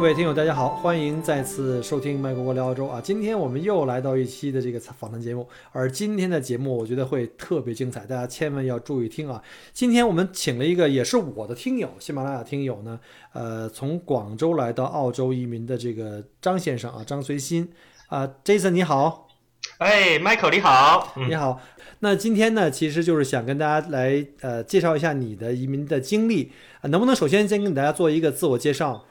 各位听友，大家好，欢迎再次收听麦克国聊澳洲啊！今天我们又来到一期的这个访谈节目，而今天的节目我觉得会特别精彩，大家千万要注意听啊！今天我们请了一个也是我的听友，喜马拉雅听友呢，呃，从广州来到澳洲移民的这个张先生啊，张随心啊，Jason 你好，哎，Michael 你好，你好。那今天呢，其实就是想跟大家来呃介绍一下你的移民的经历啊，能不能首先先跟大家做一个自我介绍？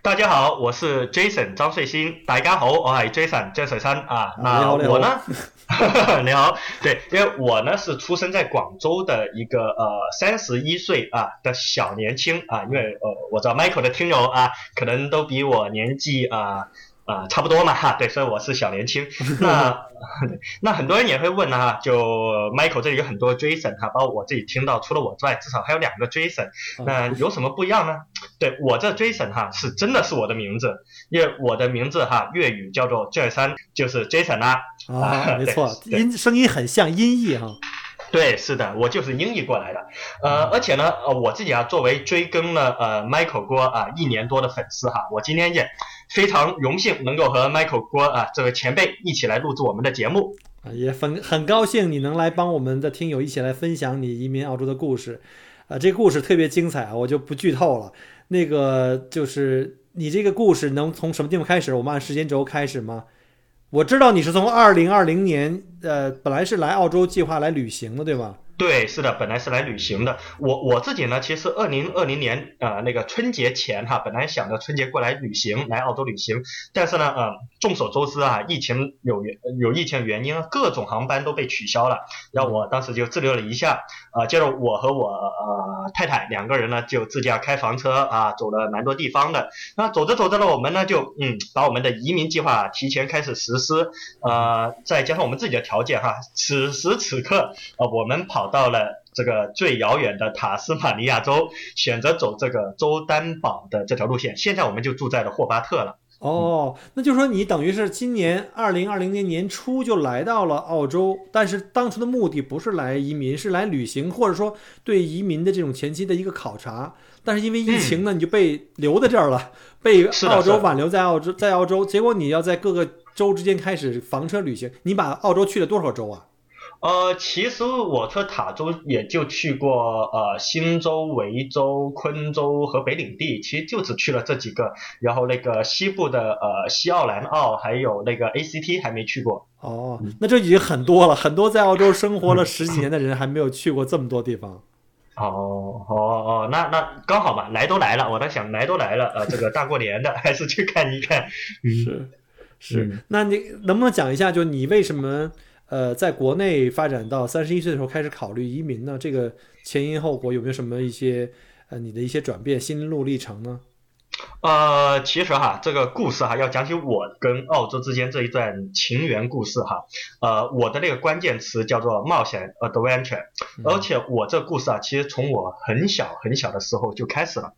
大家好，我是 Jason 张瑞新。大家好，我系 Jason 张瑞山啊。那我呢？你好，对，因为我呢是出生在广州的一个呃三十一岁啊的小年轻啊。因为呃我知道 Michael 的听友啊，可能都比我年纪啊。啊，差不多嘛哈，对，所以我是小年轻。那那很多人也会问啊，就 Michael 这里有很多 Jason 哈，包括我自己听到，除了我之外，至少还有两个 Jason。那有什么不一样呢？对我这 Jason 哈，是真的是我的名字，因为我的名字哈，粤语叫做 Jason，，就是 Jason 啦。啊，没 错，音声音很像音译哈。对，是的，我就是音译过来的。呃，而且呢，呃，我自己啊，作为追更了呃 Michael 郭啊一年多的粉丝哈，我今天也。非常荣幸能够和 Michael 郭啊这位前辈一起来录制我们的节目啊，也很很高兴你能来帮我们的听友一起来分享你移民澳洲的故事，啊，这故事特别精彩啊，我就不剧透了。那个就是你这个故事能从什么地方开始？我们按时间轴开始吗？我知道你是从二零二零年，呃，本来是来澳洲计划来旅行的，对吧？对，是的，本来是来旅行的。我我自己呢，其实二零二零年呃那个春节前哈，本来想着春节过来旅行，来澳洲旅行。但是呢，呃，众所周知啊，疫情有原有疫情原因，各种航班都被取消了。然后我当时就滞留了一下，啊，接着我和我呃太太两个人呢，就自驾开房车啊，走了蛮多地方的。那走着走着呢，我们呢就嗯，把我们的移民计划提前开始实施。呃，再加上我们自己的条件哈，此时此刻啊，我们跑。到了这个最遥远的塔斯马尼亚州，选择走这个州担保的这条路线。现在我们就住在了霍巴特了。哦，那就是说你等于是今年二零二零年年初就来到了澳洲，但是当初的目的不是来移民，是来旅行，或者说对移民的这种前期的一个考察。但是因为疫情呢，你就被留在这儿了，被澳洲挽留在澳洲，在澳洲。结果你要在各个州之间开始房车旅行，你把澳洲去了多少州啊？呃，其实我去塔州也就去过呃新州、维州、昆州和北领地，其实就只去了这几个。然后那个西部的呃西澳、南澳还有那个 ACT 还没去过。哦，那这已经很多了，很多在澳洲生活了十几年的人还没有去过这么多地方。哦哦哦，那那刚好嘛，来都来了，我在想来都来了，呃，这个大过年的还是去看一看。是是，那你能不能讲一下，就你为什么？呃，在国内发展到三十一岁的时候开始考虑移民呢，这个前因后果有没有什么一些呃你的一些转变心路历程呢？呃，其实哈，这个故事哈，要讲起我跟澳洲之间这一段情缘故事哈，呃，我的那个关键词叫做冒险 （adventure），而且我这故事啊，其实从我很小很小的时候就开始了。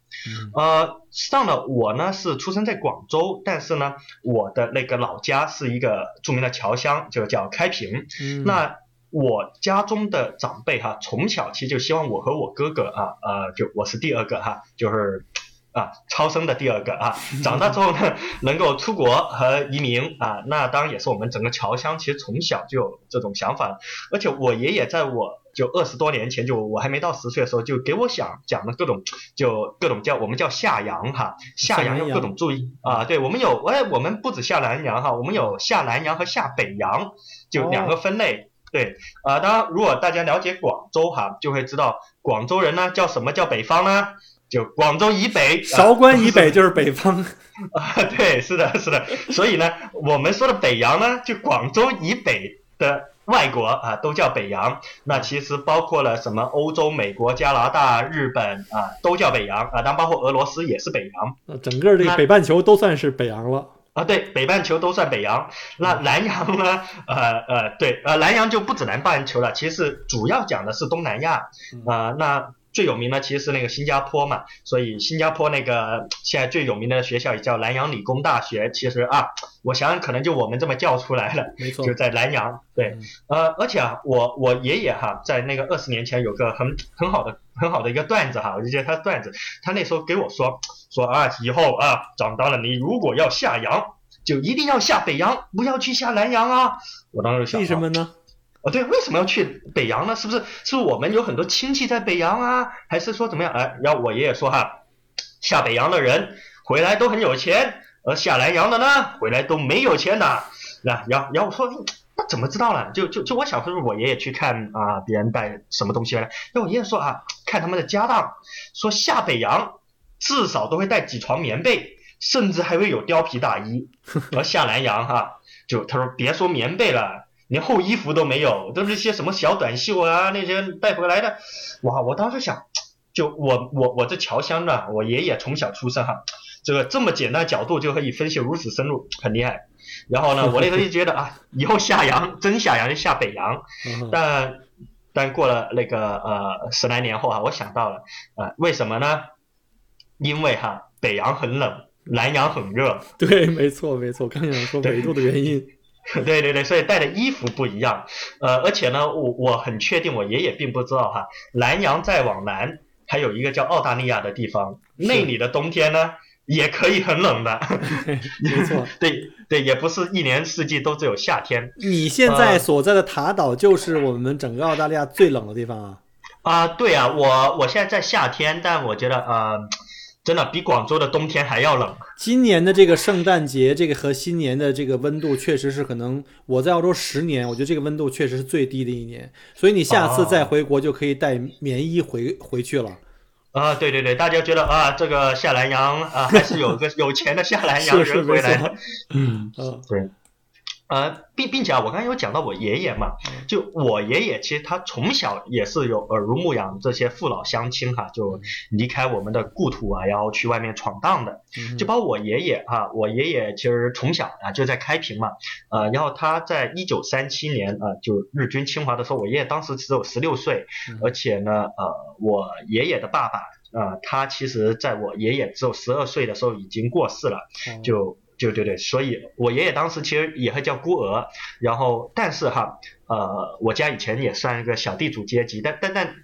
呃，上了我呢是出生在广州，但是呢，我的那个老家是一个著名的侨乡，就叫开平。那我家中的长辈哈，从小其实就希望我和我哥哥啊，呃，就我是第二个哈，就是。啊，超生的第二个啊，长大之后呢，能够出国和移民啊，那当然也是我们整个侨乡其实从小就有这种想法，而且我爷爷在我就二十多年前就我还没到十岁的时候就给我想讲了各种就各种叫我们叫下洋哈，下洋有各种注意啊，对我们有哎我们不止下南洋哈，我们有下南洋和下北洋，就两个分类，对。啊，当然如果大家了解广州哈，就会知道广州人呢叫什么叫北方呢？就广州以北，韶关以北就是北方啊，对，是的，是的。所以呢，我们说的北洋呢，就广州以北的外国啊都叫北洋。那其实包括了什么欧洲、美国、加拿大、日本啊都叫北洋啊，当然包括俄罗斯也是北洋。那整个这个北半球都算是北洋了。啊，对，北半球都算北洋。那南洋呢？呃呃，对，呃，南洋就不止南半球了，其实主要讲的是东南亚。啊，那。最有名的其实是那个新加坡嘛，所以新加坡那个 现在最有名的学校也叫南洋理工大学。其实啊，我想想可能就我们这么叫出来了，没错，就在南洋。对，呃，而且啊，我我爷爷哈，在那个二十年前有个很很好的很好的一个段子哈，我就觉得他段子，他那时候给我说说啊，以后啊长大了你如果要下洋，就一定要下北洋，不要去下南洋啊。我当时想，为什么呢？哦，对，为什么要去北洋呢？是不是是不是我们有很多亲戚在北洋啊？还是说怎么样？哎，然后我爷爷说哈，下北洋的人回来都很有钱，而下南洋的呢，回来都没有钱的。那然后然后我说那怎么知道了？就就就我小时候我爷爷去看啊，别人带什么东西来，那我爷爷说啊，看他们的家当，说下北洋至少都会带几床棉被，甚至还会有貂皮大衣。而下南洋哈，就他说别说棉被了。连厚衣服都没有，都是些什么小短袖啊，那些带回来的。哇，我当时想，就我我我这侨乡的，我爷爷从小出生哈，这个这么简单角度就可以分析如此深入，很厉害。然后呢，我那时候就觉得啊，以后下洋真下洋就下北洋。但但过了那个呃十来年后啊，我想到了啊，为什么呢？因为哈北洋很冷，南洋很热。对，没错没错，刚想说纬度的原因。对对对，所以带的衣服不一样，呃，而且呢，我我很确定，我爷爷并不知道哈，南洋再往南还有一个叫澳大利亚的地方，那里的冬天呢也可以很冷的，没错，对对，也不是一年四季都只有夏天。你现在所在的塔岛就是我们整个澳大利亚最冷的地方啊？啊，对啊，我我现在在夏天，但我觉得呃。真的比广州的冬天还要冷。今年的这个圣诞节，这个和新年的这个温度，确实是可能我在澳洲十年，我觉得这个温度确实是最低的一年。所以你下次再回国就可以带棉衣回 回去了。啊，对对对，大家觉得啊，这个下南洋啊，还是有个 有钱的下南洋人回来。嗯嗯，对。呃，并并且啊，我刚才有讲到我爷爷嘛，就我爷爷其实他从小也是有耳濡目染这些父老乡亲哈，就离开我们的故土啊，然后去外面闯荡的。就包括我爷爷哈，我爷爷其实从小啊就在开平嘛，呃，然后他在一九三七年啊就日军侵华的时候，我爷爷当时只有十六岁，而且呢，呃，我爷爷的爸爸呃，他其实在我爷爷只有十二岁的时候已经过世了，就。就对对，所以我爷爷当时其实也会叫孤儿，然后但是哈，呃，我家以前也算一个小地主阶级，但但但，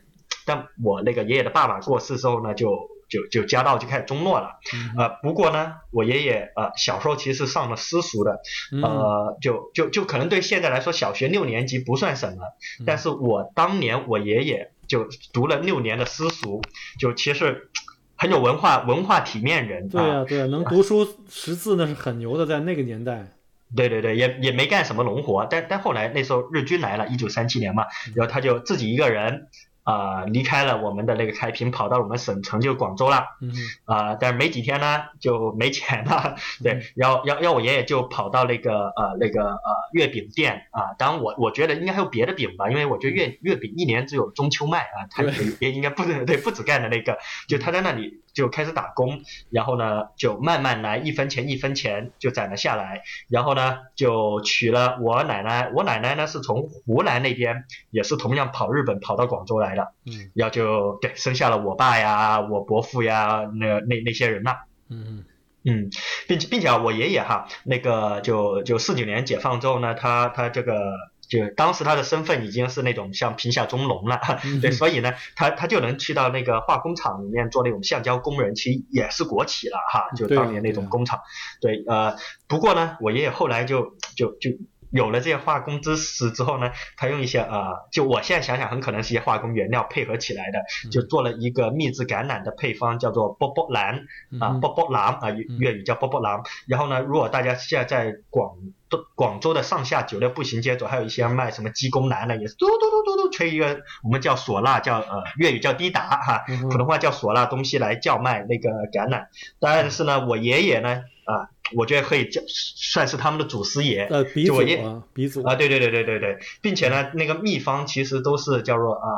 但我那个爷爷的爸爸过世之后呢，就就就家道就开始中落了，呃，不过呢，我爷爷呃小时候其实是上了私塾的，呃，就就就可能对现在来说小学六年级不算什么，但是我当年我爷爷就读了六年的私塾，就其实。很有文化、文化体面人，对啊，对啊，能读书识字那是很牛的，在那个年代。对对对，也也没干什么农活，但但后来那时候日军来了，一九三七年嘛，然后他就自己一个人。啊，离开了我们的那个开平，跑到我们省城，就广州了。嗯。啊，但是没几天呢，就没钱了。对。然后，然后，我爷爷就跑到那个呃那个呃月饼店啊。当然，我我觉得应该还有别的饼吧，因为我觉得月月饼一年只有中秋卖啊，他也应该不对，不止干的那个。就他在那里就开始打工，然后呢，就慢慢来，一分钱一分钱就攒了下来。然后呢，就娶了我奶奶。我奶奶呢是从湖南那边，也是同样跑日本跑到广州来的。嗯，然后就对生下了我爸呀，我伯父呀，那那那些人呐。嗯嗯，并且并且啊，我爷爷哈，那个就就四九年解放之后呢，他他这个就当时他的身份已经是那种像贫下中农了，对，所以呢，他他就能去到那个化工厂里面做那种橡胶工人，其实也是国企了哈，就当年那种工厂。对，呃，不过呢，我爷爷后来就就就。有了这些化工知识之后呢，他用一些呃，就我现在想想，很可能是一些化工原料配合起来的，就做了一个秘制橄榄的配方，叫做波波兰啊，波波兰啊，粤语叫波波兰。然后呢，如果大家现在在广东广州的上下九六步行街走，还有一些卖什么鸡公兰的，也是嘟嘟嘟嘟嘟吹一个，我们叫唢呐，叫呃粤语叫滴答哈，普通话叫唢呐东西来叫卖那个橄榄。但是呢，我爷爷呢。啊，我觉得可以叫算是他们的祖师爷。呃，鼻祖就我一啊，鼻祖啊，对对对对对对，并且呢，那个秘方其实都是叫做啊、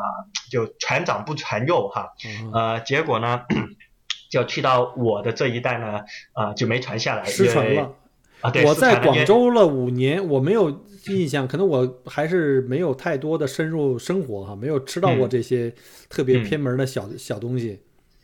就传长不传幼哈，嗯呃，结果呢，就去到我的这一代呢，啊、就没传下来，因为失传了。啊，对，我在广州了五年，我没有印象，可能我还是没有太多的深入生活哈，没有吃到过嗯这些特别嗯偏门的小、小东西。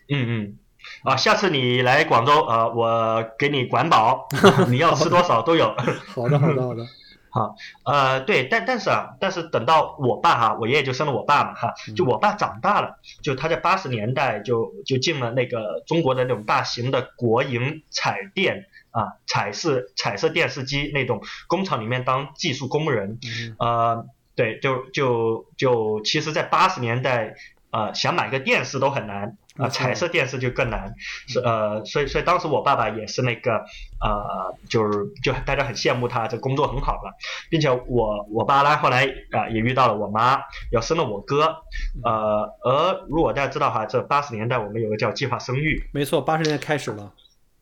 嗯嗯。啊，下次你来广州，呃，我给你管饱，你要吃多少都有。好的，好的，好的。好呃，对，但但是啊，但是等到我爸哈，我爷爷就生了我爸嘛哈，就我爸长大了，就他在八十年代就就进了那个中国的那种大型的国营彩电啊，彩色彩色电视机那种工厂里面当技术工人，嗯呃，对，就就就其实，在八十年代。呃，想买个电视都很难啊、彩色电视就更难，是呃，所以所以当时我爸爸也是那个呃，就是就大家很羡慕他，这工作很好了，并且我我爸呢后来啊、也遇到了我妈，要生了我哥，呃，而如果大家知道哈，这八十年代我们有个叫计划生育。没错，八十年代开始了。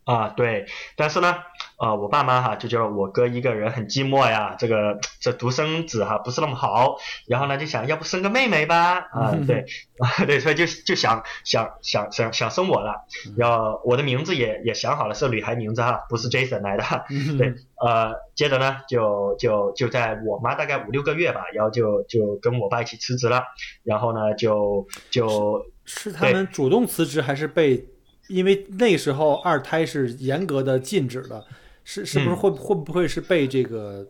啊，对，但是呢，呃，我爸妈哈就觉得我哥一个人很寂寞呀，这个这独生子哈不是那么好，然后呢就想要不生个妹妹吧，啊、嗯 对，啊 对，所以就就想想想想想生我了，要我的名字也也想好了，是女孩名字哈，不是 Jason 来的，嗯对，呃，接着呢，就就就在我妈大概五六个月吧，然后就就跟我爸一起辞职了，然后呢，就就是他们主动辞职还是被？因为那时候二胎是严格的禁止的，是是不是嗯会、会不会是被这个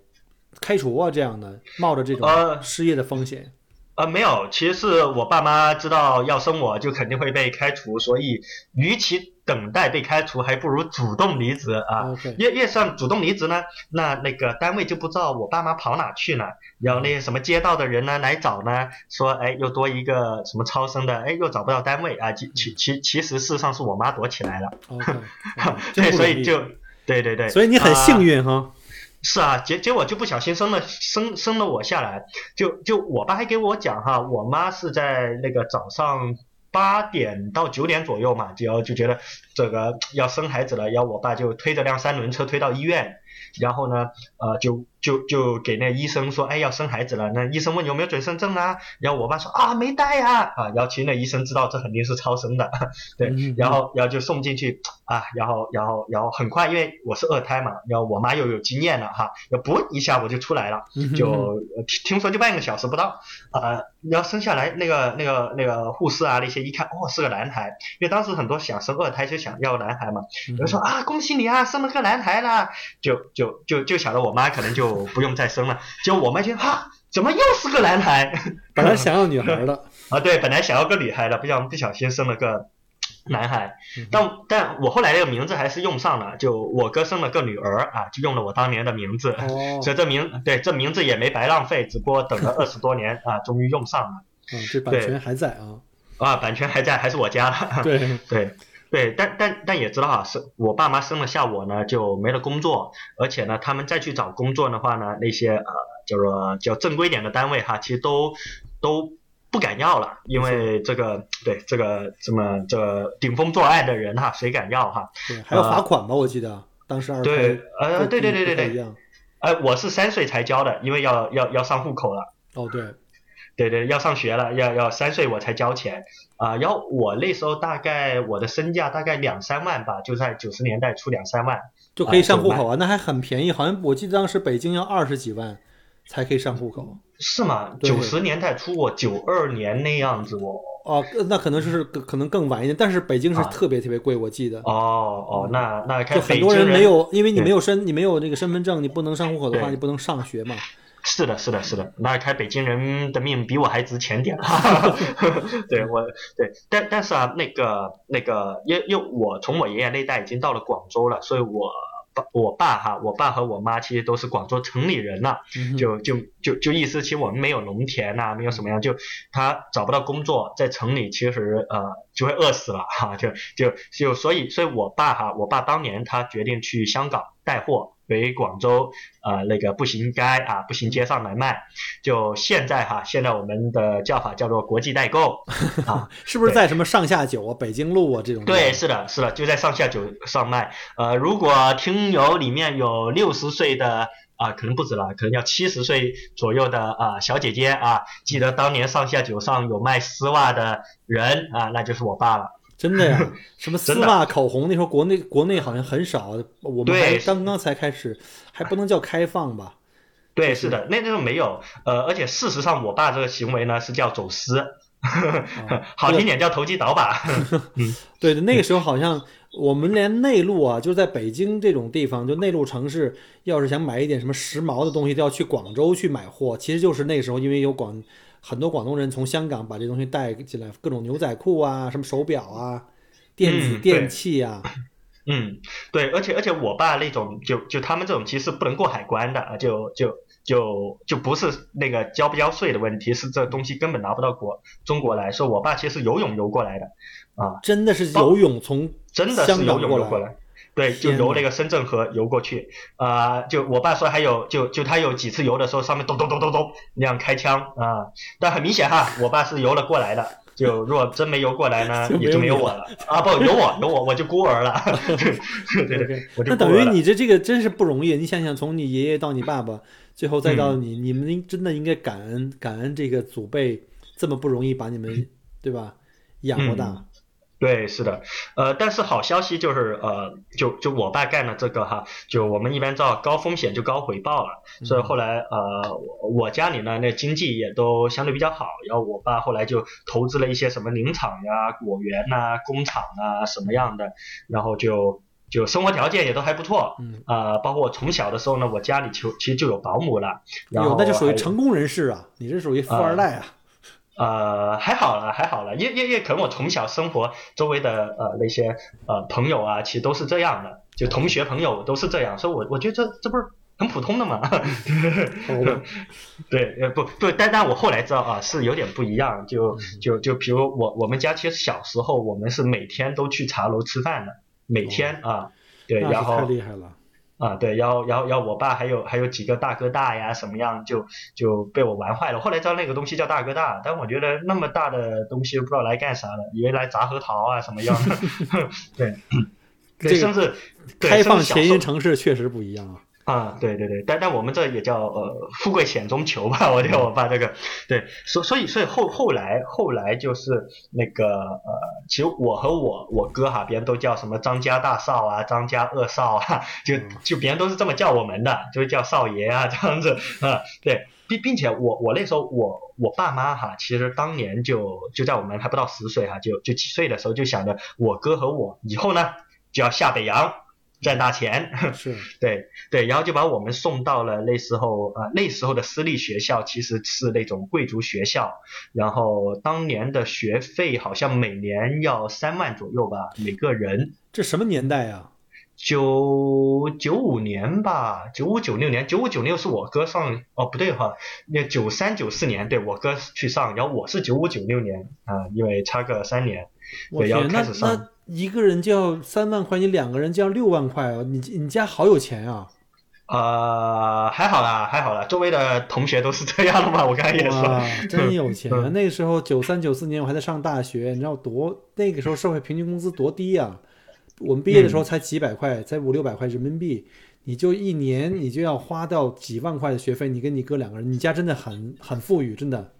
开除啊？这样的冒着这种呃失业的风险？呃没有，其实是我爸妈知道要生我就肯定会被开除，所以与其等待被开除，还不如主动离职啊。越越上主动离职呢，那那个单位就不知道我爸妈跑哪去了，然后那些什么街道的人呢来找呢，说哎又多一个什么超生的，哎又找不到单位啊，其其其其实事实上是我妈躲起来了。对，所以就对对对，所以你很啊幸运哈。是啊，结结果就不小心生了生生了我下来，就就我爸还给我讲哈，我妈是在那个早上八点到九点左右嘛，就要就觉得这个要生孩子了，要我爸就推着辆三轮车推到医院，然后呢，呃，就就就给那医生说，哎，要生孩子了，那医生问有没有准生证啊，然后我爸说啊没带呀、啊，然后其实那医生知道这肯定是超生的，对嗯，然后然后就送进去啊，然后然后然后很快，因为我是二胎嘛，然后我妈又有经验了哈，要不一下我就出来了，嗯就呃听听说就半个小时不到，啊，然后生下来那个那个那个护士啊那些一看哦是个男孩，因为当时很多想生二胎就想要男孩嘛，有人说啊恭喜你啊生了个男孩啦，就就就就想着我妈可能就不用再生了，结果我们就哈怎么又是个男孩？本来想要女孩的，啊对，本来想要个女孩的，不想不小心生了个。男孩。嗯，但但我后来这个名字还是用上了，就我哥生了个女儿啊，就用了我当年的名字，哦，所以这名对这名字也没白浪费，只不过等了 二十多年啊，终于用上了。嗯，这版权还在啊。啊，版权还在，还是我家的。对，对对，但但但也知道啊，是我爸妈生了下我呢，就没了工作，而且呢，他们再去找工作的话呢，那些呃叫做叫正规点的单位哈，其实都都不敢要了，因为这个对这个这么这个顶风作案的人哈，谁敢要哈？对，还要罚款吧？我记得当时二胎对，呃，不对对对对对，不太一样。呃，我是三岁才交的，因为要要要上户口了。哦，对，对对，要上学了，要要三岁我才交钱啊、然后我那时候大概我的身价大概两三万吧，就在九十年代出两三万。就可以上户口啊，那还很便宜，好像我记得当时北京要二十几万才可以上户口。是吗？对九十年代初，我九二年那样子哦。哦，那可能就是可能更晚一点，但是北京是啊特别特别贵，我记得。哦哦，那那看就很多人人没有，因为你没有身，你没有那个身份证，你不能上户口的话，你不能上学嘛。是的，是的，是的，那看北京人的命比我还值钱点。对我对，但但是啊，那个那个，因因为我从我爷爷那代已经到了广州了，所以我爸我爸哈，我爸和我妈其实都是广州城里人了。嗯就就就就意思，其实我们没有农田呐、没有什么样，就他找不到工作，在城里其实呃就会饿死了哈，就就就所以所以我爸哈，我爸当年他决定去香港带货回广州呃那个步行街啊步行街上来卖。就现在哈，现在我们的叫法叫做国际代购 啊，是不是在什么上下九啊、北京路啊这种？对，是的，是的，就在上下九上卖。呃，如果听友里面有六十岁的啊，可能不止了，可能要七十岁左右的啊小姐姐啊，记得当年上下九上有卖丝袜的人啊，那就是我爸了。真的呀？什么丝袜、口红？那时候国内国内好像很少，我们还刚刚才开始，还不能叫开放吧？对，是的，那那时候没有。呃，而且事实上，我爸这个行为呢是叫走私，好听点叫投机倒把。对的，那个时候好像我们连内陆啊，就是在北京这种地方，就内陆城市，要是想买一点什么时髦的东西，都要去广州去买货。其实就是那时候，因为有广。很多广东人从香港把这东西带进来，各种牛仔裤啊，什么手表啊，电子电器啊。嗯，对，而且而且我爸那种就就他们这种其实不能过海关的啊，就就就就不是那个交不交税的问题，是这东西根本拿不到国中国来。说我爸其实游泳游过来的啊，真的是游泳从真的是游泳游过来。对，就游那个深圳河游过去，啊，就我爸说还有，就就他有几次游的时候，上面咚咚咚咚咚那样开枪啊，但很明显哈，我爸是游了过来的，就如果真没游过来呢，也就没有我了啊，不，有我，有我，我就孤儿了，对对对，那等于你这这个真是不容易，你想想，从你爷爷到你爸爸，最后再到你，你们真的应该感恩感恩这个祖辈这么不容易把你们对吧？养活大。对，是的，呃，但是好消息就是，呃，就就我爸干的这个哈，就我们一般叫高风险就高回报了，所以后来呃，我家里呢那经济也都相对比较好，然后我爸后来就投资了一些什么林场呀、果园呐、工厂啊什么样的，然后就就生活条件也都还不错，嗯，啊，包括我从小的时候呢，我家里就其实就有保姆了，有那就属于成功人士啊，你这属于富二代啊。呃，还好了，还好了，因因因可能我从小生活周围的呃那些呃朋友啊，其实都是这样的，就同学朋友都是这样，所以我我觉得这这不是很普通的嘛？对，呃不不，但但我后来知道啊，是有点不一样，就就就比如我我们家其实小时候我们是每天都去茶楼吃饭的，每天啊，对，然后太厉害了。啊，对，然后然后然后我爸还有还有几个大哥大呀，什么样就就被我玩坏了。后来知道那个东西叫大哥大，但我觉得那么大的东西不知道来干啥的，以为来砸核桃啊什么样。对，对，甚至开放前沿城市确实不一样啊。啊，对对对，但但我们这也叫呃富贵险中求吧，我觉得我爸这个对，所所以所以后后来后来就是那个呃，其实我和我我哥哈，别人都叫什么张家大少啊，张家二少啊，就就别人都是这么叫我们的，就是叫少爷啊这样子啊，对，并并且我我那时候我我爸妈哈，其实当年就就在我们还不到十岁哈，就就几岁的时候就想着我哥和我以后呢就要下北洋。赚大钱是 对对，然后就把我们送到了那时候呃那时候的私立学校，其实是那种贵族学校，然后当年的学费好像每年要三万左右吧，每个人。这什么年代啊？九九五年吧，九五九六年，九五九六是我哥上哦不对哈，那九三九四年对我哥去上，然后我是九五九六年啊，因为差个三年，对，要开始上。一个人就要三万块，你两个人就要六万块啊！你你家好有钱啊！呃，还好啦，还好啦，周围的同学都是这样的嘛。我刚才也说，真有钱啊！那个时候九三九四年我还在上大学，你知道多那个时候社会平均工资多低呀？我们毕业的时候才几百块，才五六百块人民币，你就一年你就要花到几万块的学费。你跟你哥两个人，你家真的很很富裕，真的。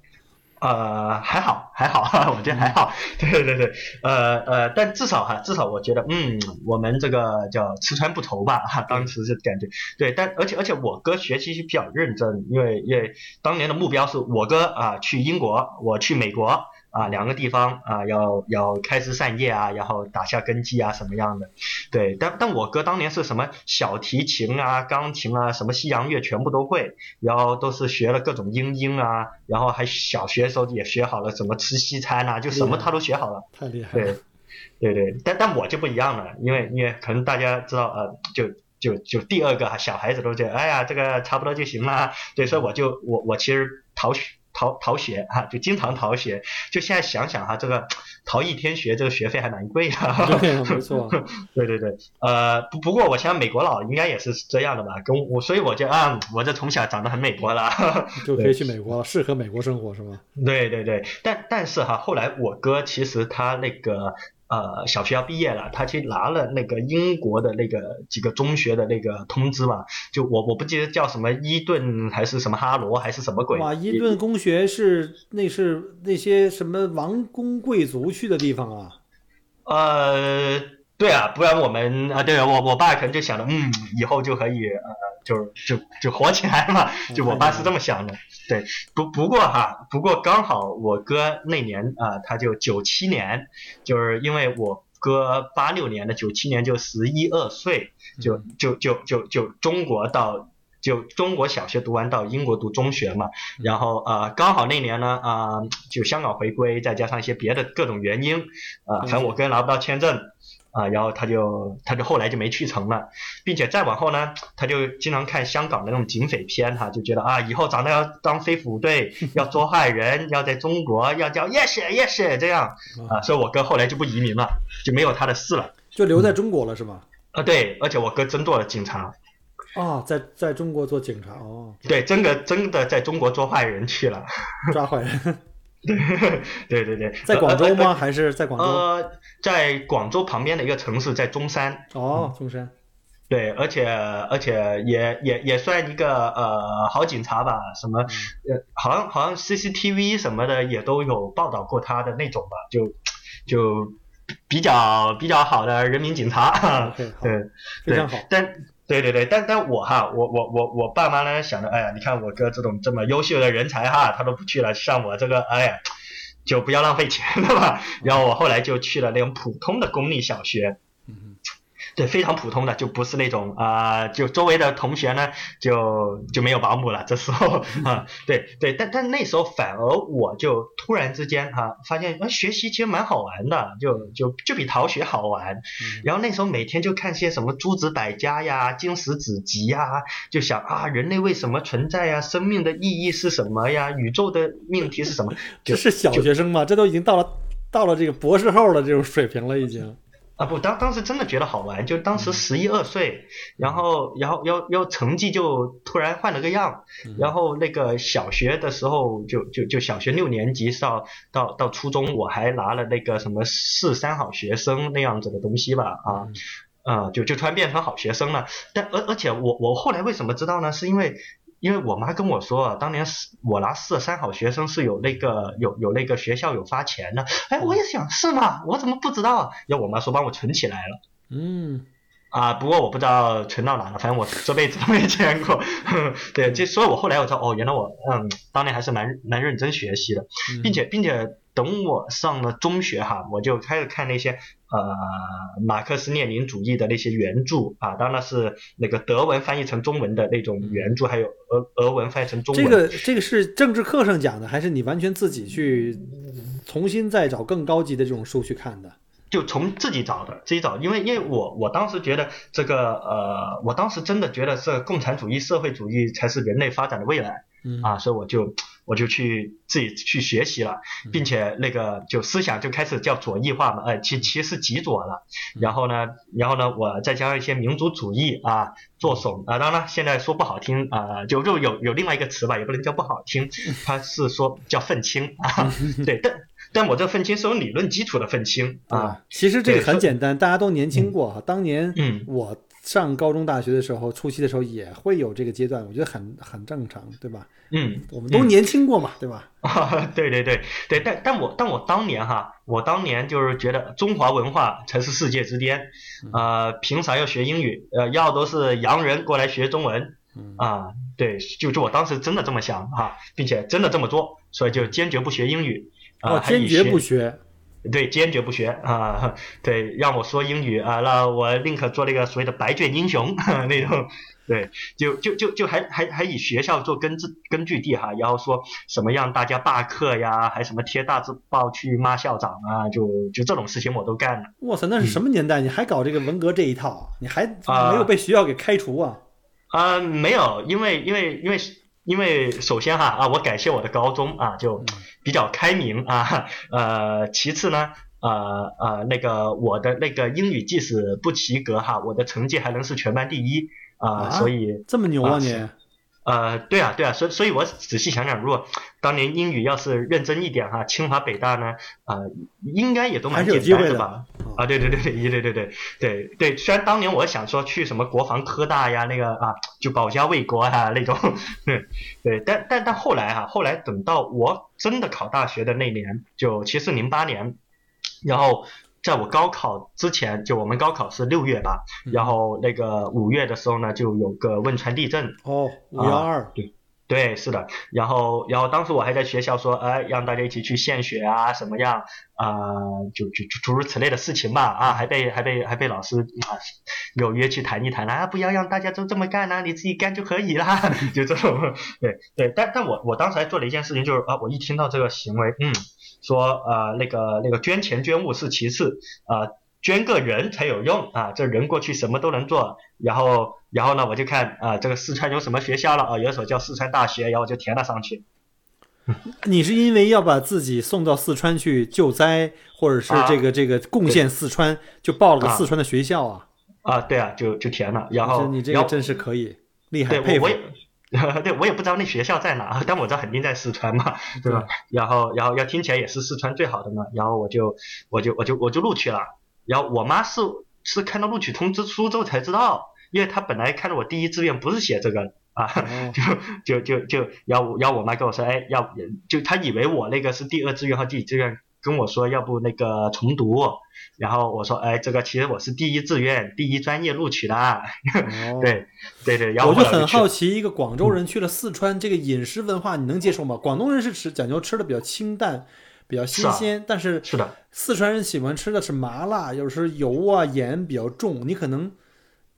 呃，还好，还好，我觉得还好。对对对，呃呃，但至少哈，至少我觉得，嗯，我们这个叫吃穿不愁吧，哈，当时是感觉，对，但而且而且我哥学习比较认真，因为因为当年的目标是我哥啊去英国，我去美国。啊，两个地方啊，要要开枝散叶啊，然后打下根基啊，什么样的？对，但但我哥当年是什么小提琴啊、钢琴啊，什么西洋乐全部都会，然后都是学了各种英音啊，然后还小学时候也学好了怎么吃西餐啊，就什么他都学好了。太厉害。对，对对，但但我就不一样了，因为因为可能大家知道呃，就就就第二个小孩子都觉得，哎呀，这个差不多就行了。对，所以我就我我其实逃学。逃逃学哈，就经常逃学。就现在想想哈，这个逃一天学，这个学费还蛮贵的。对，没错。对对对，呃，不不过我想美国佬应该也是这样的吧？跟我，所以我就啊，我这从小长得很美国了，就可以去美国了，适合美国生活是吗？对对对，但但是哈，后来我哥其实他那个。呃，小学要毕业了，他去拿了那个英国的那个几个中学的那个通知嘛，就我我不记得叫什么伊顿还是什么哈罗还是什么鬼。哇，伊顿公学是那是那些什么王公贵族去的地方啊？呃，对啊，不然我们啊，对我我爸可能就想着，嗯，以后就可以呃，就就就火起来嘛，就我爸是这么想的。对，不不过哈，不过刚好我哥那年啊，他就九七年，就是因为我哥八六年的，九七年就十一二岁，就就就就就中国到就中国小学读完到英国读中学嘛，然后呃刚好那年呢啊就香港回归，再加上一些别的各种原因啊，反正我哥拿不到签证。啊，然后他就他就后来就没去成了，并且再往后呢，他就经常看香港的那种警匪片，哈，就觉得啊，以后长大要当飞虎队，要捉坏人，要在中国要叫 yes yes 这样。啊，所以我哥后来就不移民了，就没有他的事了，就留在中国了是吧？啊，对，而且我哥真做了警察，啊，在在中国做警察哦，对，真的真的在中国做坏人去了，抓坏人。对对对，在广州吗？还是在广州？呃，在广州旁边的一个城市，在中山。哦，中山。对，而且而且也也也算一个呃好警察吧？什么呃，好像好像 CCTV 什么的也都有报道过他的那种吧？就就比较比较好的人民警察。对，非常好。但对对对，但但我哈，我我我我爸妈呢想着，哎呀，你看我哥这种这么优秀的人才哈，他都不去了，像我这个，哎呀，就不要浪费钱了吧。然后我后来就去了那种普通的公立小学。对，非常普通的，就不是那种啊，就周围的同学呢，就就没有保姆了。这时候啊，对对，但但那时候反而我就突然之间哈，发现啊，学习其实蛮好玩的，就就就比逃学好玩。然后那时候每天就看些什么诸子百家呀、经史子集呀，就想啊，人类为什么存在呀？生命的意义是什么呀？宇宙的命题是什么？这是小学生吗？这都已经到了到了这个博士后的这种水平了，已经。啊不，当当时真的觉得好玩，就当时十一二岁，然后然后要要成绩就突然换了个样，然后那个小学的时候就就就小学六年级到到到初中我还拿了那个什么市三好学生那样子的东西吧啊啊就就突然变成好学生了，但而而且我我后来为什么知道呢？是因为。因为我妈跟我说，当年是我拿四三好学生是有那个有有那个学校有发钱的，哎，我也想是吗？我怎么不知道啊？要我妈说帮我存起来了。嗯，啊，不过我不知道存到哪了，反正我这辈子都没见过。对，就所以我后来我知道，哦，原来我嗯，当年还是蛮蛮认真学习的，并且并且。等我上了中学哈，我就开始看那些呃马克思列宁主义的那些原著啊，当然是那个德文翻译成中文的那种原著，还有俄俄文翻译成中文。这个这个是政治课上讲的，还是你完全自己去重新再找更高级的这种书去看的？就从自己找的，自己找，因为因为我我当时觉得这个呃，我当时真的觉得是共产主义、社会主义才是人类发展的未来。嗯啊，所以我就我就去自己去学习了，并且那个就思想就开始叫左翼化嘛，呃，其其实极左了。然后呢，然后呢，我再加上一些民族主义啊，做手啊，当然了，现在说不好听啊，就就有有另外一个词吧，也不能叫不好听，它是说叫愤青啊，对，但但我这愤青是有理论基础的愤青啊。其实这个很简单，大家都年轻过哈，当年我。上高中、大学的时候，初期的时候也会有这个阶段，我觉得很很正常，对吧？嗯，我们都年轻过嘛，对吧？啊，对对对对，但但我但我当年哈，我当年就是觉得中华文化才是世界之巅，呃，凭啥要学英语？呃，要都是洋人过来学中文，啊，对，就就我当时真的这么想哈，并且真的这么做，所以就坚决不学英语，啊，坚决不学。对，坚决不学啊！对，让我说英语啊，那我宁可做那个所谓的白卷英雄那种。对，就就就就还还还以学校做根治根据地哈，然后说什么让大家罢课呀，还什么贴大字报去骂校长啊，就就这种事情我都干了。哇塞，那是什么年代？你还搞这个文革这一套？你还没有被学校给开除啊？啊，没有，因为因为因为因为首先哈啊，我感谢我的高中啊，就比较开明啊，呃，其次呢，呃呃，那个我的那个英语即使不及格哈，我的成绩还能是全班第一啊，所以这么牛啊你。呃，对啊，对啊，所以，所以我仔细想想，如果当年英语要是认真一点哈，清华北大呢，啊，应该也都蛮简单的吧？啊，对对对对，对对对对对，虽然当年我想说去什么国防科大呀，那个啊，就保家卫国啊那种，对对，但但但后来哈，后来等到我真的考大学的那年，就其实零八年，然后。在我高考之前，就我们高考是六月吧，然后那个五月的时候呢，就有个汶川地震。哦，五幺二。对，对，是的。然后，然后当时我还在学校说，哎，让大家一起去献血啊，什么样啊，就就诸如此类的事情吧。啊，还被还被还被老师啊有约去谈一谈啊，不要让大家都这么干啊，你自己干就可以啦。就这种，对对。但但我我当时还做了一件事情，就是啊，我一听到这个行为，嗯。说呃那个那个捐钱捐物是其次呃，捐个人才有用啊，这人过去什么都能做。然后然后呢，我就看啊这个四川有什么学校了啊，有一所叫四川大学，然后我就填了上去。你是因为要把自己送到四川去救灾，或者是这个这个贡献四川，就报了个四川的学校啊？啊，对啊，就就填了。然后你这个真是可以厉害，佩服。对，我也不知道那学校在哪，但我知道肯定在四川嘛，对吧？然后，然后要听起来也是四川最好的嘛，然后我就，我就，我就，我就录取了。然后我妈是是看到录取通知书之后才知道，因为她本来看到我第一志愿不是写这个啊，就就就就，然后然后我妈跟我说，哎，要就她以为我那个是第二志愿和第一志愿。跟我说要不那个重读，然后我说哎，这个其实我是第一志愿第一专业录取的，对对对。然后我就很好奇，一个广州人去了四川，这个饮食文化你能接受吗？广东人是吃讲究吃的比较清淡，比较新鲜，但是是的，四川人喜欢吃的是麻辣，有时候油啊盐比较重，你可能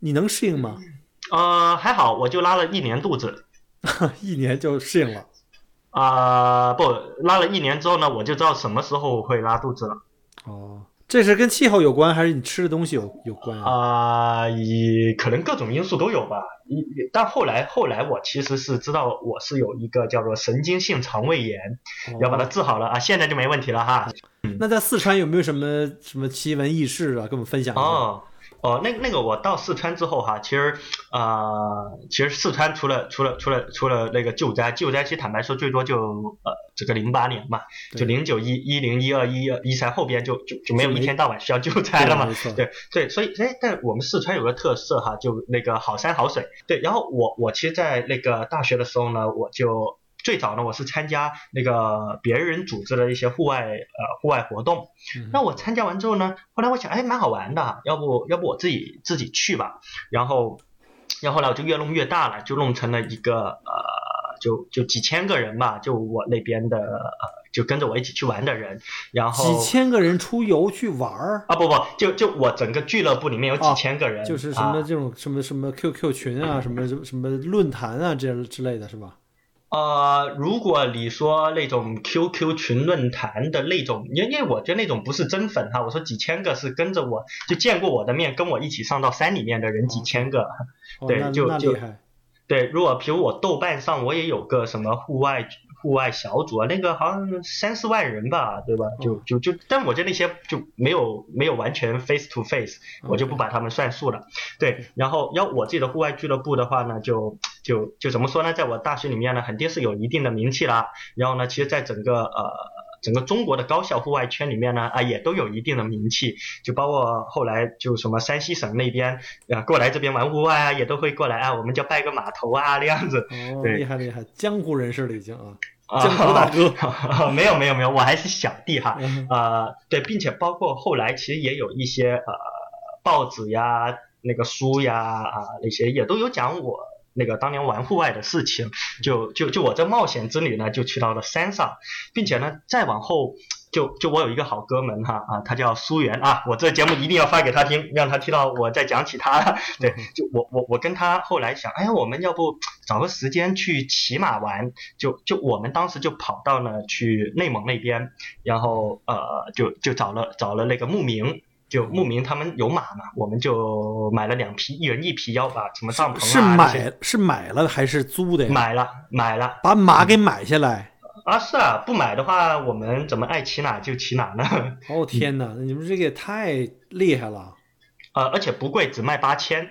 你能适应吗？呃，还好，我就拉了一年肚子，一年就适应了。啊，不拉了一年之后呢，我就知道什么时候会拉肚子了。哦，这是跟气候有关，还是你吃的东西有有关啊？也可能各种因素都有吧。一但后来后来我其实是知道我是有一个叫做神经性肠胃炎，要把它治好了啊，现在就没问题了哈。那在四川有没有什么什么奇闻异事啊？跟我们分享一下。哦，那那个我到四川之后哈，其实呃，其实四川除了除了除了除了那个救灾，救灾其实坦白说最多就呃这个零八年嘛，就零九一一零一二一二一三后边就就就没有一天到晚需要救灾了嘛，对对，所以哎，但我们四川有个特色哈，就那个好山好水，对，然后我我其实，在那个大学的时候呢，我就。最早呢，我是参加那个别人组织的一些户外呃户外活动。那我参加完之后呢，后来我想，哎，蛮好玩的，要不要不我自己自己去吧？然后，然后呢，我就越弄越大了，就弄成了一个呃，就就几千个人吧，就我那边的呃，就跟着我一起去玩的人。然后几千个人出游去玩儿啊？不不，就就我整个俱乐部里面有几千个人，就是什么这种什么什么 QQ 群啊，什么什么什么论坛啊，这之类的是吧？呃，如果你说那种 QQ 群论坛的那种，因因为我觉得那种不是真粉哈，我说几千个是跟着我就见过我的面，跟我一起上到山里面的人几千个，对，就就对。如果比如我豆瓣上我也有个什么户外。户外小组啊，那个好像三四万人吧，对吧？就就就，但我觉得那些就没有没有完全 face to face，我就不把他们算数了。对，然后要我自己的户外俱乐部的话呢，就就就怎么说呢？在我大学里面呢，肯定是有一定的名气啦。然后呢，其实在整个呃整个中国的高校户外圈里面呢，啊也都有一定的名气。就包括后来就什么山西省那边啊过来这边玩户外啊，也都会过来啊，我们叫拜个码头啊那样子。哦，厉害厉害，江湖人士了已经啊。江湖大哥，没有没有没有，我还是小弟哈，呃，对，并且包括后来其实也有一些呃报纸呀、那个书呀啊那些也都有讲我那个当年玩户外的事情，就就就我这冒险之旅呢，就去到了山上，并且呢再往后。就就我有一个好哥们哈啊，他叫苏源啊，我这节目一定要发给他听，让他听到我在讲起他。对，就我我我跟他后来想，哎呀，我们要不找个时间去骑马玩？就就我们当时就跑到了去内蒙那边，然后呃就就找了找了那个牧民。就牧民他们有马嘛，我们就买了两匹，一人一匹，要把什么帐篷啊是买是买了还是租的呀？买了买了把马给买下来。啊，是啊，不买的话，我们怎么爱骑哪就骑哪呢？哦天哪，你们这个也太厉害了！呃，而且不贵，只卖八千。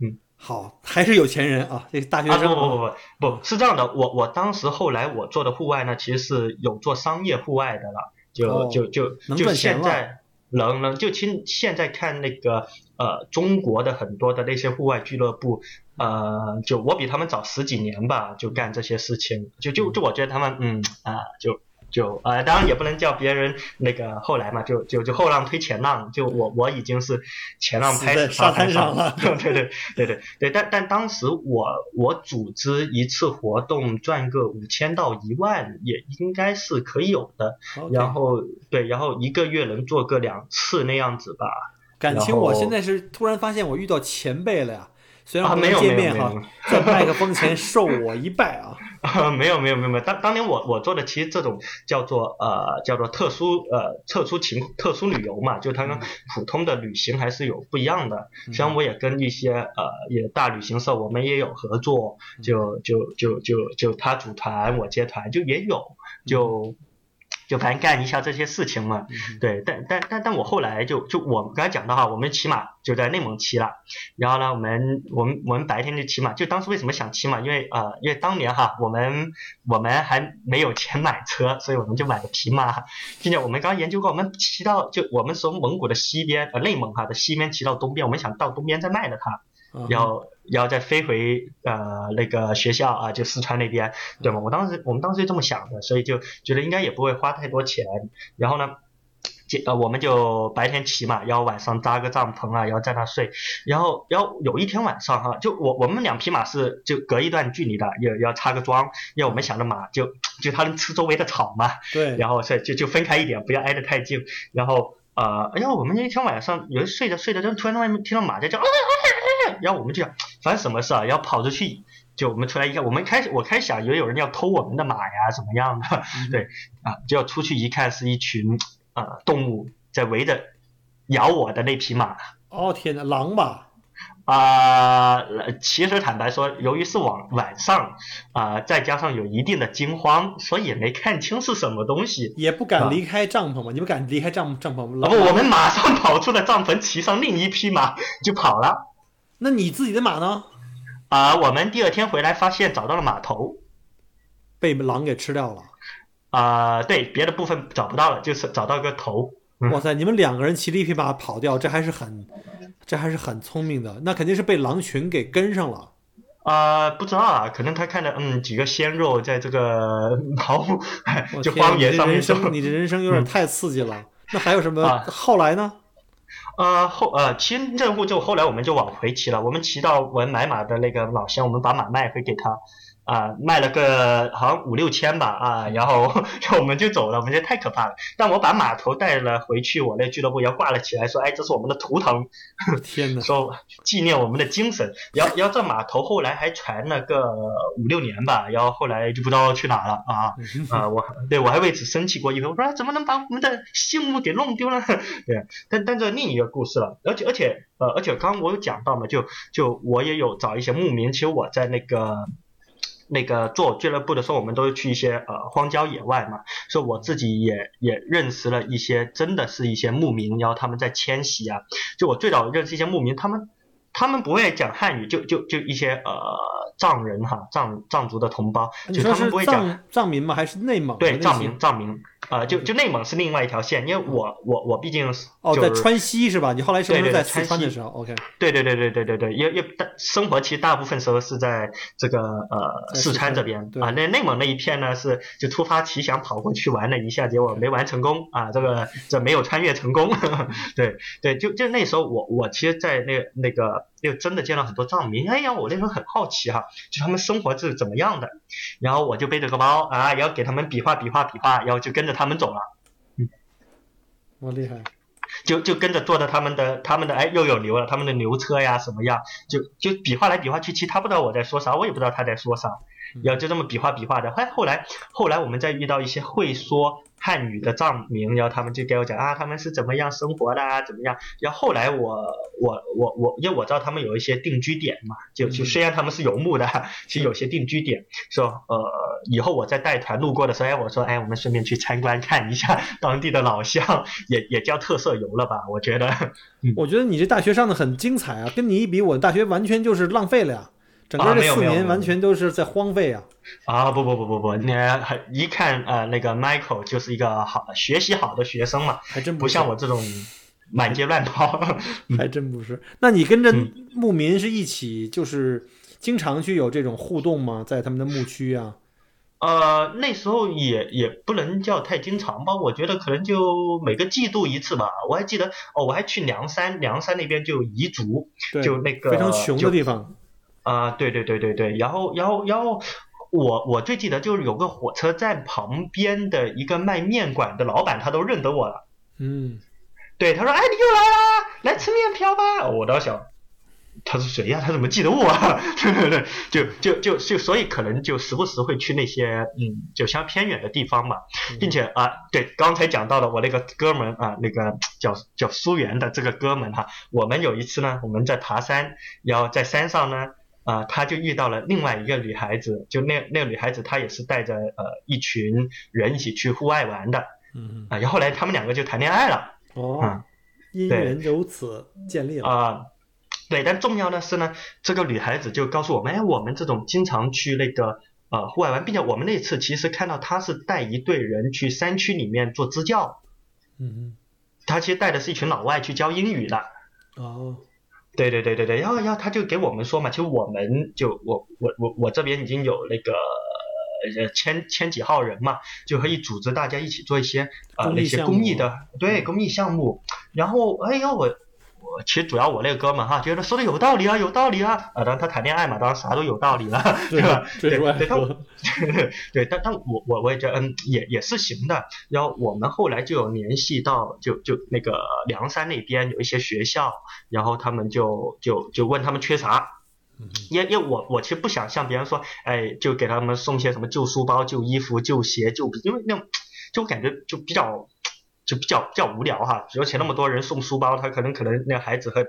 嗯好，还是有钱人啊，这大学啊，不生不不不不，是这样的，我我当时后来我做的户外呢，其实是有做商业户外的了，就、哦就就就现在能能就听现在看那个呃中国的很多的那些户外俱乐部，呃，就我比他们早十几年吧，就干这些事情，就就就我觉得他们嗯啊、就。就呃，当然也不能叫别人那个后来嘛，就就就后浪推前浪，就我我已经是前浪拍沙滩上上了 对对对对对，但但当时我我组织一次活动赚个五千到一万也应该是可以有的然后对，然后一个月能做个两次那样子吧。感情，我现在是突然发现我遇到前辈了呀。虽然啊我们没有见面哈在麦克风前受我一拜啊。没有没有没有没有，当当年我我做的其实这种叫做呃叫做特殊呃特殊情特殊旅游嘛，就它跟普通的旅行还是有不一样的。虽然我也跟一些呃也大旅行社我们也有合作，就就就就就他组团我接团就也有就。就反正干一下这些事情嘛，对，但但但但我后来就就我刚才讲的哈，我们骑马就在内蒙骑了，然后呢，我们我们我们白天就骑马，就当时为什么想骑马？因为呃，因为当年哈，我们我们还没有钱买车，所以我们就买了匹马。并且我们刚研究过，我们骑到就我们从蒙古的西边，呃内蒙哈的西边骑到东边，我们想到东边再卖了它。嗯要要再飞回呃那个学校啊，就四川那边，对吗？我当时我们当时就这么想的，所以就觉得应该也不会花太多钱。然后呢，就呃我们就白天骑嘛，然后晚上搭个帐篷啊，然后在那睡。然后然后有一天晚上哈，就我我们两匹马是就隔一段距离的，也要插个桩，因为我们想着马就就它能吃周围的草嘛，对，然后所以就就分开一点，不要挨得太近。然后呃，然后我们那天晚上有人睡着睡着，就突然外面听到马在叫，啊啊啊啊然后我们就想发生什么事啊，然后跑出去，就我们出来一看，我们开始我开始想以为有人要偷我们的马呀，怎么样的？对啊，结果出去一看是一群呃动物在围着咬我的那匹马。哦天哪，狼吧？啊、呃其实坦白说，由于是晚晚上，啊、再加上有一定的惊慌，所以也没看清是什么东西。也不敢离开帐篷吗？你们敢离开帐帐篷不，我们马上跑出了帐篷，骑上另一匹马就跑了。那你自己的马呢？啊、我们第二天回来发现找到了马头，被狼给吃掉了。啊、对，别的部分找不到了，就是找到个头。嗯哇塞，你们两个人骑着一匹马跑掉，这还是很，这还是很聪明的。那肯定是被狼群给跟上了。啊、不知道啊，可能他看着嗯几个鲜肉在这个毫无 就荒野上面生，走你这人生有点太刺激了。那还有什么？啊后来呢？呃后呃，其实任务就后来我们就往回骑了，我们骑到我们买马的那个老乡，我们把马卖回给他，啊、卖了个好像五六千吧啊，然后 然后我们就走了，我们觉得太可怕了。但我把码头带了回去，我那俱乐部要挂了起来，说哎这是我们的图腾，天哪！说纪念我们的精神。然后然后这码头后来还传了个五六年吧，然后后来就不知道去哪了啊。啊，我对我还为此生气过一回，我说、啊、怎么能把我们的信物给弄丢了？对，但但这另一个故事了，而且而且呃，而且刚刚我有讲到嘛，就就我也有找一些牧民，其实我在那个。那个做俱乐部的时候，我们都去一些呃荒郊野外嘛，所以我自己也也认识了一些真的是一些牧民，然后他们在迁徙啊。就我最早认识一些牧民，他们他们不会讲汉语，就就就一些呃藏人哈藏藏族的同胞，就他们不会讲藏藏民吗？还是内蒙对藏民，藏民，呃，就就内蒙是另外一条线，因为我我我毕竟是哦，就在川西是吧？你后来是不是在川西四川的时候？OK，对对对对对对对，因为因为大生活其实大部分时候是在这个呃四川川这边啊，那内蒙那一片呢是就突发奇想跑过去玩了一下，结果没玩成功啊，这个这没有穿越成功，对对，就就那时候我我其实，在那个那个又真的见到很多藏民，哎呀，我那时候很好奇哈，就他们生活是怎么样的，然后我就背着个包啊，然后给他们比划比划比划，然后就跟着他们走了。嗯我厉害。就就跟着坐着他们的他们的哎又有牛了，他们的牛车呀什么样，就就比划来比划去，其实他不知道我在说啥，我也不知道他在说啥，然后就这么比划比划的。哎，后来后来我们再遇到一些会说汉语的藏民，然后他们就给我讲啊，他们是怎么样生活的啊，怎么样。然后后来我我我我，因为我知道他们有一些定居点嘛，就就虽然他们是游牧的，其实有些定居点，说呃以后我在带团路过的时候，哎，我说哎，我们顺便去参观看一下 当地的老乡，也也叫特色游了吧？我觉得。我觉得你这大学上的很精彩啊，跟你一比，我大学完全就是浪费了呀。整个这四年完全都是在荒废啊！啊不不不不不，你一看呃那个 Michael 就是一个好学习好的学生嘛，还真不像我这种满街乱跑，还真不是。那你跟着牧民是一起，就是经常去有这种互动吗？在他们的牧区啊？呃，那时候也也不能叫太经常吧，我觉得可能就每个季度一次吧。我还记得哦，我还去梁山，梁山那边就彝族，就那个非常穷的地方。啊，对对对对对，然后然后然后，我我最记得就是有个火车站旁边的一个卖面馆的老板，他都认得我了。嗯，对，他说：“哎，你又来啦，来吃面条吧。”我倒想，他是谁呀？他怎么记得我？对对对，就就就就，所以可能就时不时会去那些嗯，就相偏远的地方嘛，并且啊，对，刚才讲到的我那个哥们啊，那个叫叫苏源的这个哥们哈，我们有一次呢，我们在爬山，然后在山上呢。啊，他就遇到了另外一个女孩子，就那那个女孩子，她也是带着呃一群人一起去户外玩的，嗯啊，然后后来他们两个就谈恋爱了，哦，姻缘由此建立了啊，对，但重要的是呢，这个女孩子就告诉我们，哎，我们这种经常去那个呃户外玩，并且我们那次其实看到她是带一队人去山区里面做支教，嗯嗯，她其实带的是一群老外去教英语的，哦。对对对对对，然后然后他就给我们说嘛，其实我们就我我我我这边已经有那个呃千千几号人嘛，就可以组织大家一起做一些呃那些公益的对公益项目，然后哎呀我。其实主要我那个哥们哈，觉得说的有道理啊，有道理啊，啊，当然他谈恋爱嘛，当然啥都有道理 了，对吧？对对，他，对，但 但我我我也觉得嗯，也也是行的。然后我们后来就有联系到，就就那个梁山那边有一些学校，然后他们就就就问他们缺啥，因因为我我其实不想向别人说，哎，就给他们送些什么旧书包、旧衣服、旧鞋、旧笔，因为那种就我感觉就比较。就比较比较无聊哈，而且那么多人送书包，他可能可能那孩子会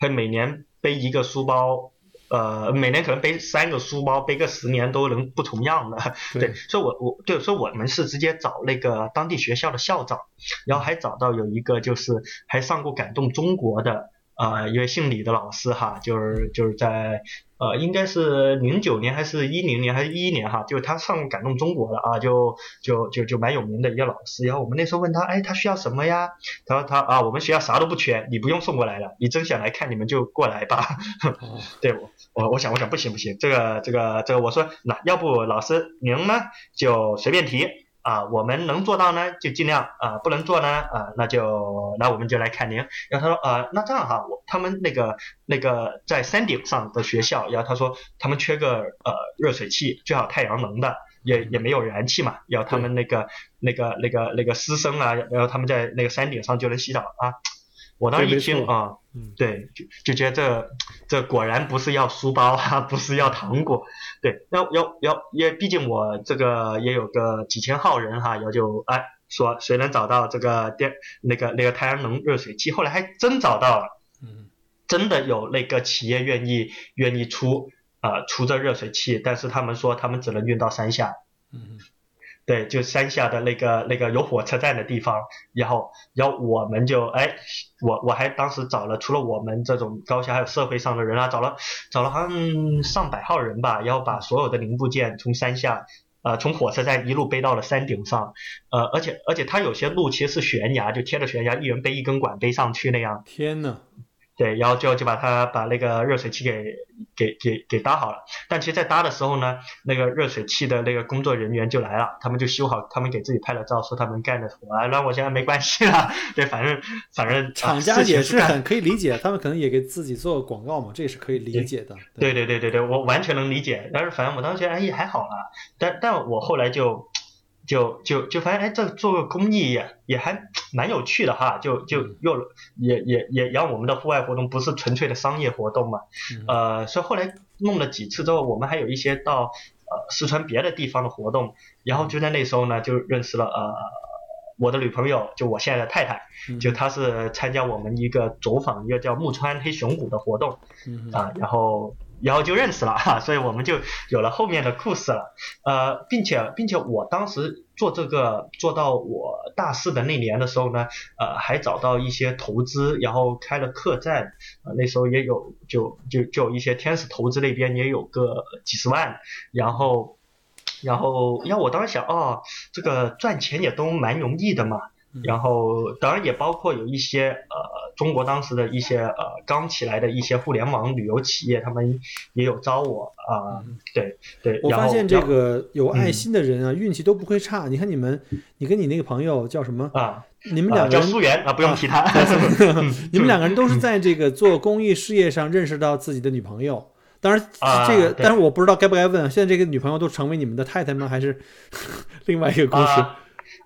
会每年背一个书包，呃，每年可能背三个书包，背个十年都能不重样的。对，所以我我对，所以我们是直接找那个当地学校的校长，然后还找到有一个就是还上过感动中国的呃一位姓李的老师哈，就是就是在。呃，应该是零九年还是一零年还是一一年哈，就他上感动中国了啊，就就就就蛮有名的一个老师。然后我们那时候问他，哎，他需要什么呀？他说他啊，我们学校啥都不缺，你不用送过来了，你真想来看你们就过来吧。对我我我想我想不行不行，这个这个这个我说那要不老师您呢就随便提。啊，我们能做到呢，就尽量啊；不能做呢，啊，那就那我们就来看您。然后他说，呃，那这样哈，我他们那个那个在山顶上的学校，然后他说他们缺个呃热水器，最好太阳能的，也也没有燃气嘛。然后他们那个那个那个那个师生啊，然后他们在那个山顶上就能洗澡啊。我当时一听啊，对，就就觉得这这果然不是要书包啊，不是要糖果，对，要要要，因为毕竟我这个也有个几千号人哈，然后就哎说谁能找到这个电那个那个太阳能热水器，后来还真找到了，嗯，真的有那个企业愿意愿意出啊出这热水器，但是他们说他们只能运到山下，嗯。对，就山下的那个那个有火车站的地方，然后然后我们就哎，我我还当时找了除了我们这种高校，还有社会上的人啊，找了找了好像上百号人吧，然后把所有的零部件从山下呃从火车站一路背到了山顶上，呃而且而且它有些路其实是悬崖，就贴着悬崖，一人背一根管背上去那样。天呐！对，然后就就把它把那个热水器给给给给搭好了。但其实，在搭的时候呢，那个热水器的那个工作人员就来了，他们就修好，他们给自己拍了照，说他们干的活。啊，那我现在没关系了。对，反正反正厂家也是很可以理解，他们可能也给自己做广告嘛，这也是可以理解的。对对对对对，我完全能理解。但是反正我当时觉得，哎，也还好啦。但但我后来就。就就就发现，哎，这做个公益也也还 蛮有趣的哈，就就又也也也让我们的户外活动不是纯粹的商业活动嘛，呃，所以后来弄了几次之后，我们还有一些到呃四川别的地方的活动，然后就在那时候呢，就认识了呃我的女朋友就我现在的太太，嗯。就她是参加我们一个走访一个叫木川黑熊谷的活动嗯。啊，然后然后就认识了哈，所以我们就有了后面的故事了。呃，并且并且我当时做这个做到我大四的那年的时候呢，呃，还找到一些投资，然后开了客栈，呃，那时候也有就就就一些天使投资那边也有个几十万，然后。然后，要我当时想，哦，这个赚钱也都蛮容易的嘛。然后，当然也包括有一些呃，中国当时的一些呃刚起来的一些互联网旅游企业，他们也有招我啊、对对。我发现这个有爱心的人啊，运气都不会差。你看你们，你跟你那个朋友叫什么？啊，你们两个人，苏源啊，不用提他。你们两个人都是在这个做公益事业上认识到自己的女朋友。当然，啊这个，对但是我不知道该不该问啊。现在这个女朋友都成为你们的太太吗？还是另外一个故事？啊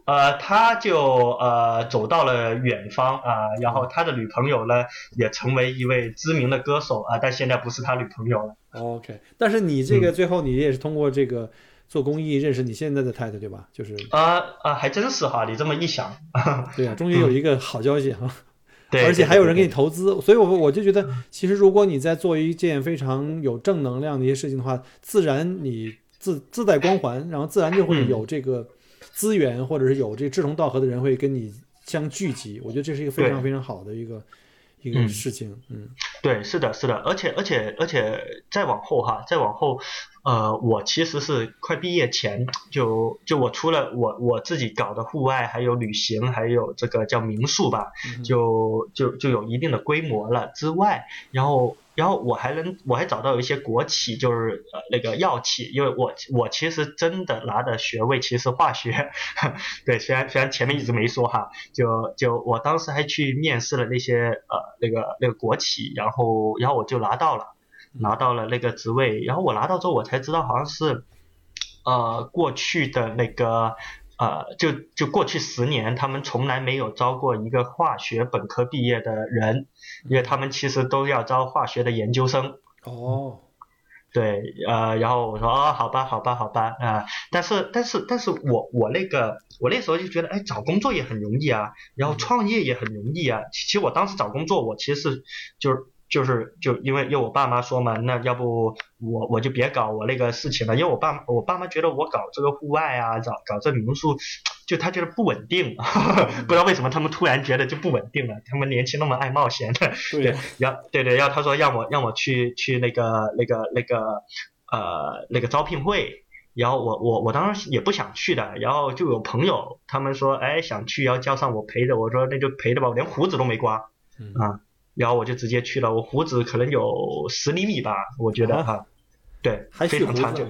呃，他就呃走到了远方啊、然后他的女朋友呢也成为一位知名的歌手啊、但现在不是他女朋友了。OK，但是你这个最后你也是通过这个做公益认识你现在的太太对吧？就是啊啊，还真是哈，你这么一想，对啊，终于有一个好消息哈。对，而且还有人给给你投资，所以我我就觉得，其实如果你在做一件非常有正能量的一些事情的话，自然你自自带光环，然后自然就会嗯有这个资源，或者是有这志同道合的人会跟你相聚集。我觉得这是一个非常非常好的一个一个嗯事情。嗯对，是的，是的，而且而且而且再往后哈，再往后，呃，我其实是快毕业前就就我除了我我自己搞的户外，还有旅行，还有这个叫民宿吧，嗯就就就有一定的规模了之外，然后然后我还能我还找到有一些国企，就是呃那个药企，因为我我其实真的拿的学位其实化学，对，虽然虽然前面一直没说哈，就就我当时还去面试了那些呃那个那个国企，然后然后我就拿到了拿到了那个职位，然后我拿到之后我才知道好像是呃过去的那个。呃，就就过去十年，他们从来没有招过一个化学本科毕业的人，因为他们其实都要招化学的研究生。哦，对，呃，然后我说哦，好吧，好吧，好吧，啊、但是但是但是我我那个我那时候就觉得，哎，找工作也很容易啊，然后创业也很容易啊。其实我当时找工作，我其实是就是就是就因为因为我爸妈说嘛，那要不我我就别搞我那个事情了，因为我爸我爸妈觉得我搞这个户外啊，搞搞这民宿，就他觉得不稳定，不知道为什么他们突然觉得就不稳定了。他们年轻那么爱冒险的，对要，对对，然后他说让我让我去去那个那个那个呃那个招聘会，然后我我我当时也不想去的，然后就有朋友他们说哎想去，然后叫上我陪着，我说那就陪着吧，我连胡子都没刮。嗯。啊，然后我就直接去了，我胡子可能有十厘米吧，我觉得啊哈，对，还非常长久，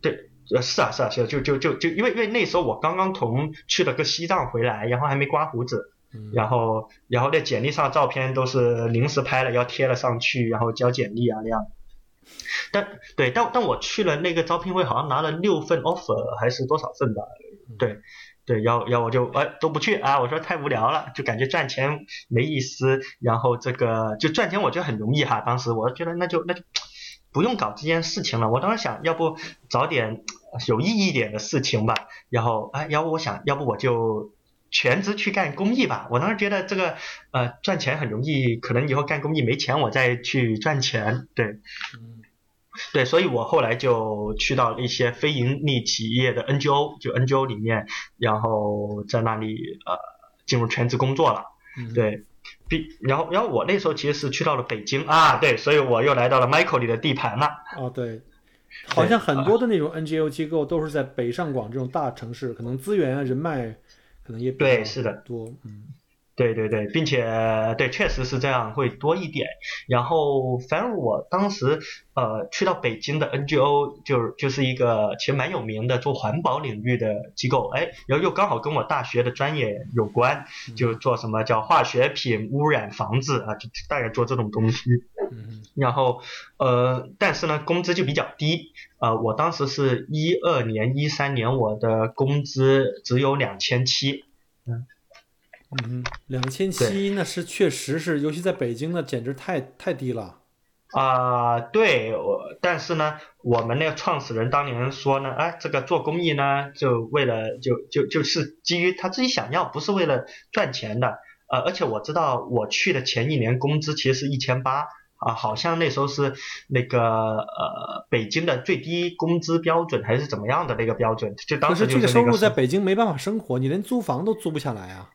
对。呃，是啊，是啊，是啊，就就就就因为因为那时候我刚刚从去了个西藏回来，然后还没刮胡子，嗯然后然后那简历上照片都是临时拍了，要贴了上去，然后交简历啊那样。但对，但但我去了那个招聘会，好像拿了六份 offer 还是多少份吧？对对，要要我就哎都不去啊，我说太无聊了，就感觉赚钱没意思。然后这个就赚钱，我觉得很容易哈。当时我觉得那就那就不用搞这件事情了。我当时想要不找点有意义一点的事情吧。然后哎，要不我想要不我就。全职去干公益吧，我当时觉得这个呃赚钱很容易，可能以后干公益没钱我再去赚钱，对，嗯对，所以我后来就去到一些非盈利企业的 NGO，就 NGO 里面，然后在那里呃进入全职工作了。嗯，对，比然后然后我那时候其实是去到了北京啊，对，所以我又来到了 Michael 里的地盘了。哦对。好像很多的那种 NGO 机构都是在北上广这种大城市，可能资源啊、人脉可能也比对，较是的，多。嗯对对对，并且对，确实是这样，会多一点。然后，反正我当时呃去到北京的 NGO，就是就是一个其实蛮有名的做环保领域的机构，哎，然后又刚好跟我大学的专业有关，就做什么叫化学品污染防治啊，就大概做这种东西。嗯然后呃，但是呢，工资就比较低。呃，我当时是一二年、一三年，我的工资只有两千七。嗯，两千七那是确实是，尤其在北京那简直太太低了。啊、对，我但是呢，我们那个创始人当年说呢，哎，这个做公益呢，就为了就就就是基于他自己想要，不是为了赚钱的。呃，而且我知道我去的前一年工资其实是一千八啊，好像那时候是那个呃北京的最低工资标准还是怎么样的那个标准，就可当时就是这个收入在北京没办法生活，你连租房都租不下来啊。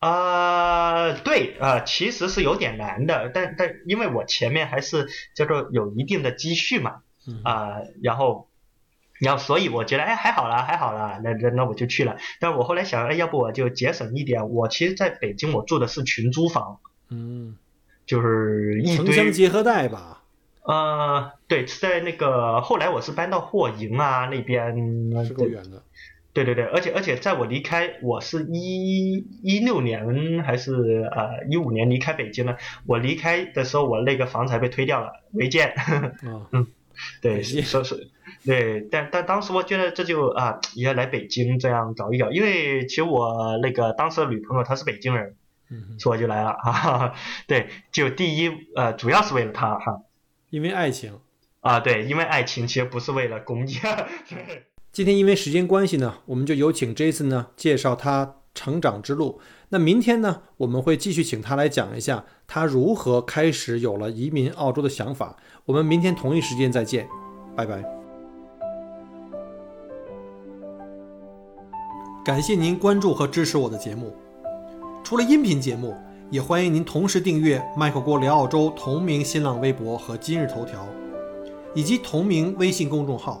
啊、对啊、呃其实是有点难的，但但因为我前面还是叫做有一定的积蓄嘛，嗯啊、然后，然后所以我觉得哎还好啦还好啦，那那那我就去了。但我后来想，哎，要不我就节省一点。我其实在北京我住的是群租房，嗯，就是一堆城乡结合带吧。呃，对，是在那个后来我是搬到霍营啊那边，是够远的。对对对，而且而且在我离开，我是一一六年还是呃一五年离开北京呢。我离开的时候，我那个房子还被推掉了，违建。嗯，对，可惜说是，对，但但当时我觉得这就啊，也要来北京这样搞一搞，因为其实我那个当时的女朋友她是北京人，嗯，所以我就来了 哈哈哈。对，就第一呃，主要是为了她哈因为爱情。啊，对，因为爱情其实不是为了工业。对。今天因为时间关系呢，我们就有请 Jason 呢介绍他成长之路。那明天呢，我们会继续请他来讲一下他如何开始有了移民澳洲的想法。我们明天同一时间再见，拜拜。感谢您关注和支持我的节目。除了音频节目，也欢迎您同时订阅麦克郭聊澳洲同名新浪微博和今日头条，以及同名微信公众号。